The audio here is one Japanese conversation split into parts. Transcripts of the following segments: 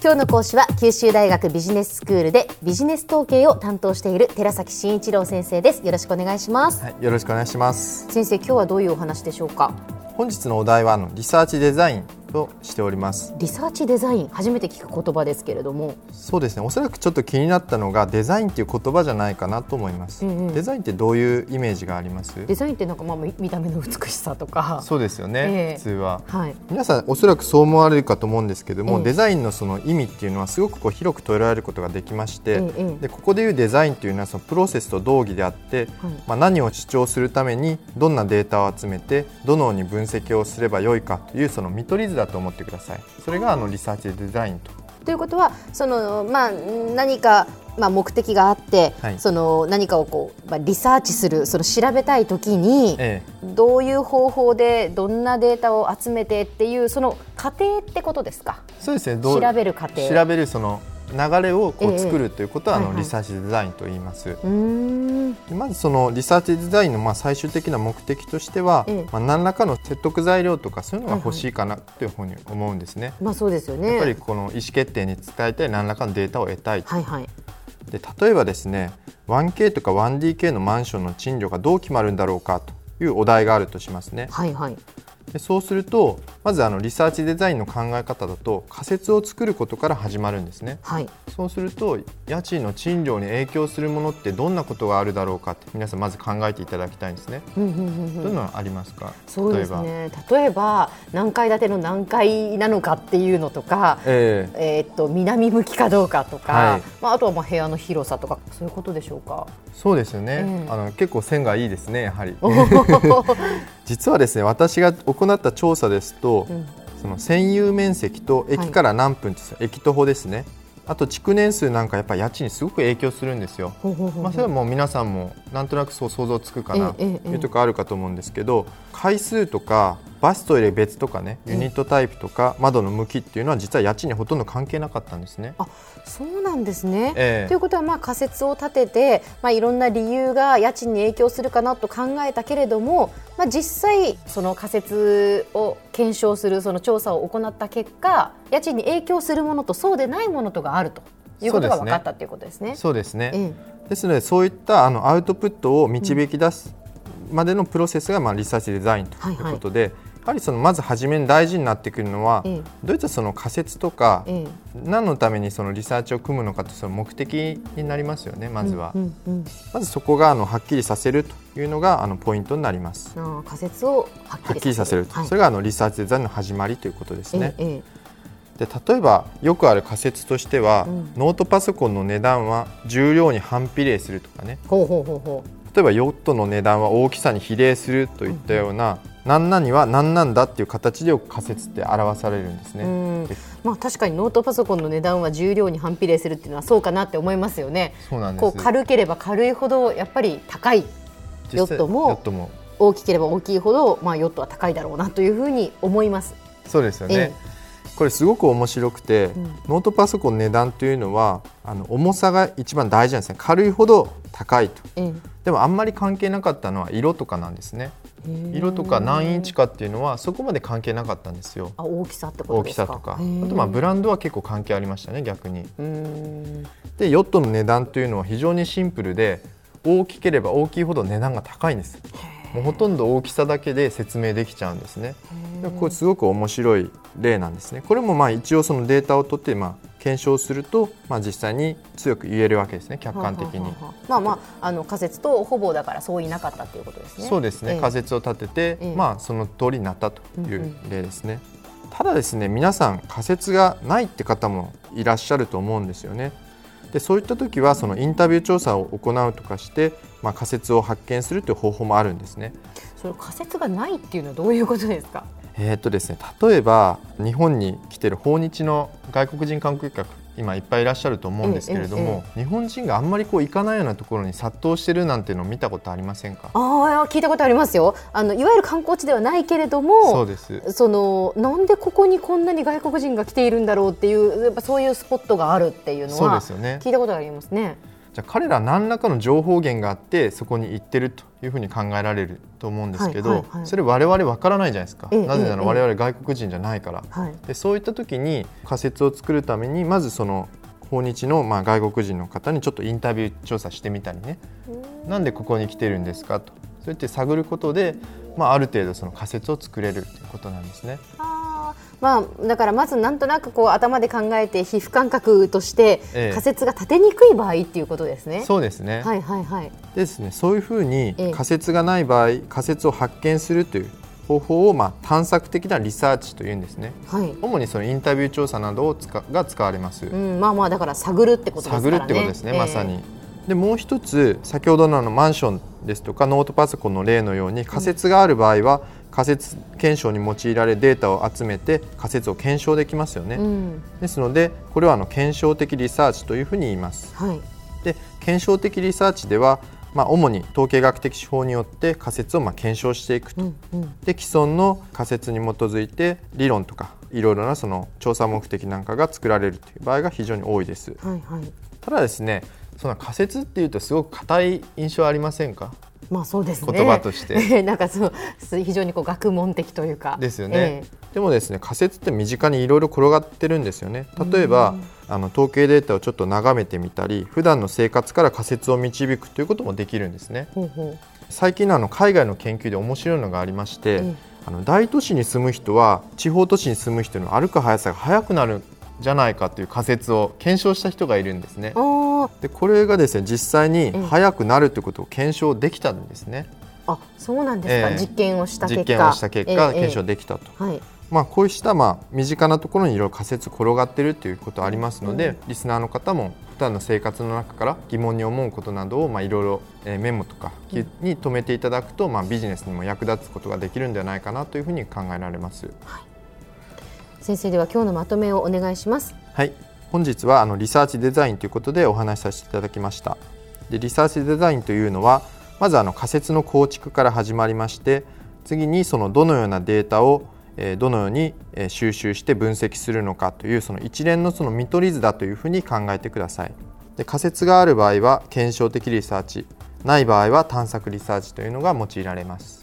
今日の講師は九州大学ビジネススクールでビジネス統計を担当している寺崎真一郎先生です。よろしくお願いします、はい、よろしくお願いします。先生今日はどういうお話でしょうか？本日のお題はリサーチデザインとしております。リサーチデザイン初めて聞く言葉ですけれども。そうですね。おそらくちょっと気になったのがデザインっていう言葉じゃないかなと思います、うんうん、デザインってどういうイメージがあります？デザインってなんかまあ見た目の美しさとか。そうですよね、えー、普通は、はい、皆さんおそらくそう思われるかと思うんですけども、えー、デザインのその意味っていうのはすごくこう広く捉えられることができまして、えー、でここでいうデザインっていうのはそのプロセスと同義であって、はい、まあ、何を主張するためにどんなデータを集めてどのように分析をすればよいかというその見取り図だと思ってください。それがあのリサーチデザインと。ということはその、まあ、何かまあ、目的があって、はい、その何かをこう、まあ、リサーチするその調べたいときに、ええ、どういう方法でどんなデータを集めてっていうその過程ってことですか？そうですね。調べる過程。調べるその流れをこう作るということは、あのリサーチデザインと言います。まずそのリサーチデザインのまあ最終的な目的としては、まあ何らかの説得材料とかそういうのが欲しいかなというふうに思うんですね。まあそうですよね。やっぱりこの意思決定に伝えたい何らかのデータを得たい。はいはい。で例えばですね 1K とか 1DK のマンションの賃料がどう決まるんだろうかというお題があるとしますね。はいはい。でそうするとまずあのリサーチデザインの考え方だと仮説を作ることから始まるんですね、はい、そうすると家賃の賃料に影響するものってどんなことがあるだろうかって皆さんまず考えていただきたいんですね、どんなのありますか？そうですね。例えば。何階建ての何階なのかっていうのとか、えー、えー、っと南向きかどうかとか、はい、まあ、あとはまあ部屋の広さとかそういうことでしょうか？そうですよね、えー、あの結構線がいいですねやはり 実はですね私が行った調査ですと、うん、その占有面積と駅から何分です、はい、駅徒歩ですね。あと築年数なんかやっぱり家賃にすごく影響するんですよ。まあ、それはもう皆さんもなんとなくそう想像つくかなというところあるかと思うんですけど回数とかバストイレ別とかねユニットタイプとか窓の向きっていうのは実は家賃にほとんど関係なかったんですね。あそうなんですね、えー、ということはまあ仮説を立てて、まあ、いろんな理由が家賃に影響するかなと考えたけれども、まあ、実際その仮説を検証するその調査を行った結果家賃に影響するものとそうでないものとがあると。いうことが分かったということですね。そうですね、えー、ですのでそういったあのアウトプットを導き出すまでのプロセスがまあリサーチデザインということで、はいはいはりそのまず初めに大事になってくるのは、ええ、どういったその仮説とか、え、何のためにそのリサーチを組むのかというその目的になりますよねまずは、まずそこがあのはっきりさせるというのがあのポイントになります。仮説をはっきりさせるはい、それがあのリサーチデザインの始まりということですね。で例えばよくある仮説としては、うん、ノートパソコンの値段は重量に反比例するとかね。ほうほうほうほう。例えばヨットの値段は大きさに比例するといったような、何々は何なんだっていう形で仮説って表されるんですね。まあ確かにノートパソコンの値段は重量に反比例するっていうのはそうかなって思いますよね。そうなんです。こう軽ければ軽いほどやっぱり高いヨットも大きければ大きいほどまあヨットは高いだろうなというふうに思います。そうですよね。これすごく面白くて、うん、ノートパソコンの値段というのはあの重さが一番大事なんですね。軽いほど高いと、うん、でもあんまり関係なかったのは色とかなんですね色とか何インチかっていうのはそこまで関係なかったんですよ。あ大きさってこと大きさとかあとまあブランドは結構関係ありましたね逆に。でヨットの値段というのは非常にシンプルで大きければ大きいほど値段が高いんです。もうほとんど大きさだけで説明できちゃうんですね。これすごく面白い例なんですね。これもまあ一応そのデータを取ってまあ検証すると、まあ、実際に強く言えるわけですね客観的に。まあまああの仮説とほぼだからそういなかったということですね。そうですね、えー、仮説を立てて、えー、まあその通りになったという例ですね。うんうん、ただですね皆さん仮説がないって方もいらっしゃると思うんですよね。でそういった時はそのインタビュー調査を行うとかして、まあ、仮説を発見するという方法もあるんですね。それ仮説がないっていうのはどういうことですか？えーとですね、例えば日本に来てる訪日の外国人観光客今いっぱいいらっしゃると思うんですけれども、日本人があんまりこう行かないようなところに殺到してるなんていうのを見たことありませんか？ああ聞いたことありますよ。あのいわゆる観光地ではないけれどもそうです。そのなんでここにこんなに外国人が来ているんだろうっていうやっぱそういうスポットがあるっていうのはそうですよね。聞いたことありますね。じゃあ彼ら何らかの情報源があってそこに行ってるというふうに考えられると思うんですけど、はいはいはい、それ我々わからないじゃないですか、えなぜなら我々外国人じゃないから、でそういった時に仮説を作るためにまずその訪日のまあ外国人の方にちょっとインタビュー調査してみたりね。なんでここに来てるんですかと。そうやって探ることで、まあ、ある程度その仮説を作れるということなんですね。まあ、だからまずなんとなくこう頭で考えて皮膚感覚として仮説が立てにくい場合っていうことですね。そうですね。はいはいはい。ですね。そういうふうに仮説がない場合、仮説を発見するという方法をまあ探索的なリサーチというんですね。はい。主にそのインタビュー調査などを使が使われます。うん、まあまあだから探るってことですね。探るってことですね。まさに。でもう一つ先ほどののマンションですとかノートパソコンの例のように仮説がある場合は、仮説検証に用いられデータを集めて仮説を検証できますよね、うん、ですのでこれはあの検証的リサーチというふうに言います、はい、で検証的リサーチではまあ、主に統計学的手法によって仮説をまあ検証していくと、うんうん、で既存の仮説に基づいて理論とかいろいろなその調査目的なんかが作られるという場合が非常に多いです。はいはい、ただですねその仮説っていうとすごく硬い印象ありませんか？まあそうですね。言葉として。なんかそう非常にこう学問的というか。ですよね。えー、でもですね仮説って身近にいろいろ転がってるんですよね。例えばあの統計データをちょっと眺めてみたり、普段の生活から仮説を導くということもできるんですね。最近のあの海外の研究で面白いのがありまして、えー、あの大都市に住む人は地方都市に住む人の歩く速さが速くなるじゃないかという仮説を検証した人がいるんですね。でこれがですね実際に速くなるということを検証できたんですね。あそうなんですか、えー、実験をした結果。実験をした結果、検証できたと。はい。まあ、こうしたまあ身近なところにいろいろ仮説転がっているということありますので、うん、リスナーの方も普段の生活の中から疑問に思うことなどをまあいろいろメモとかに留めていただくと、まあ、ビジネスにも役立つことができるんではないかなというふうに考えられます。はい先生では今日のまとめをお願いします。はい。本日はあのリサーチデザインということでお話しさせていただきました。でリサーチデザインというのはまずあの仮説の構築から始まりまして次にそのどのようなデータをどのように収集して分析するのかというその一連のその見取り図だというふうに考えてください。で仮説がある場合は検証的リサーチない場合は探索リサーチというのが用いられます。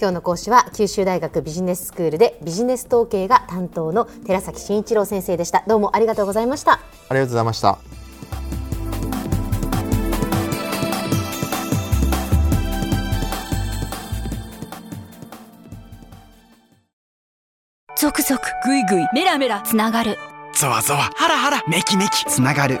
今日の講師は九州大学ビジネススクールでビジネス統計が担当の寺崎真一郎先生でした。どうもありがとうございました。ありがとうございました。続々ぐいぐいメラメラつながる。ゾワゾワハラハラメキメキつながる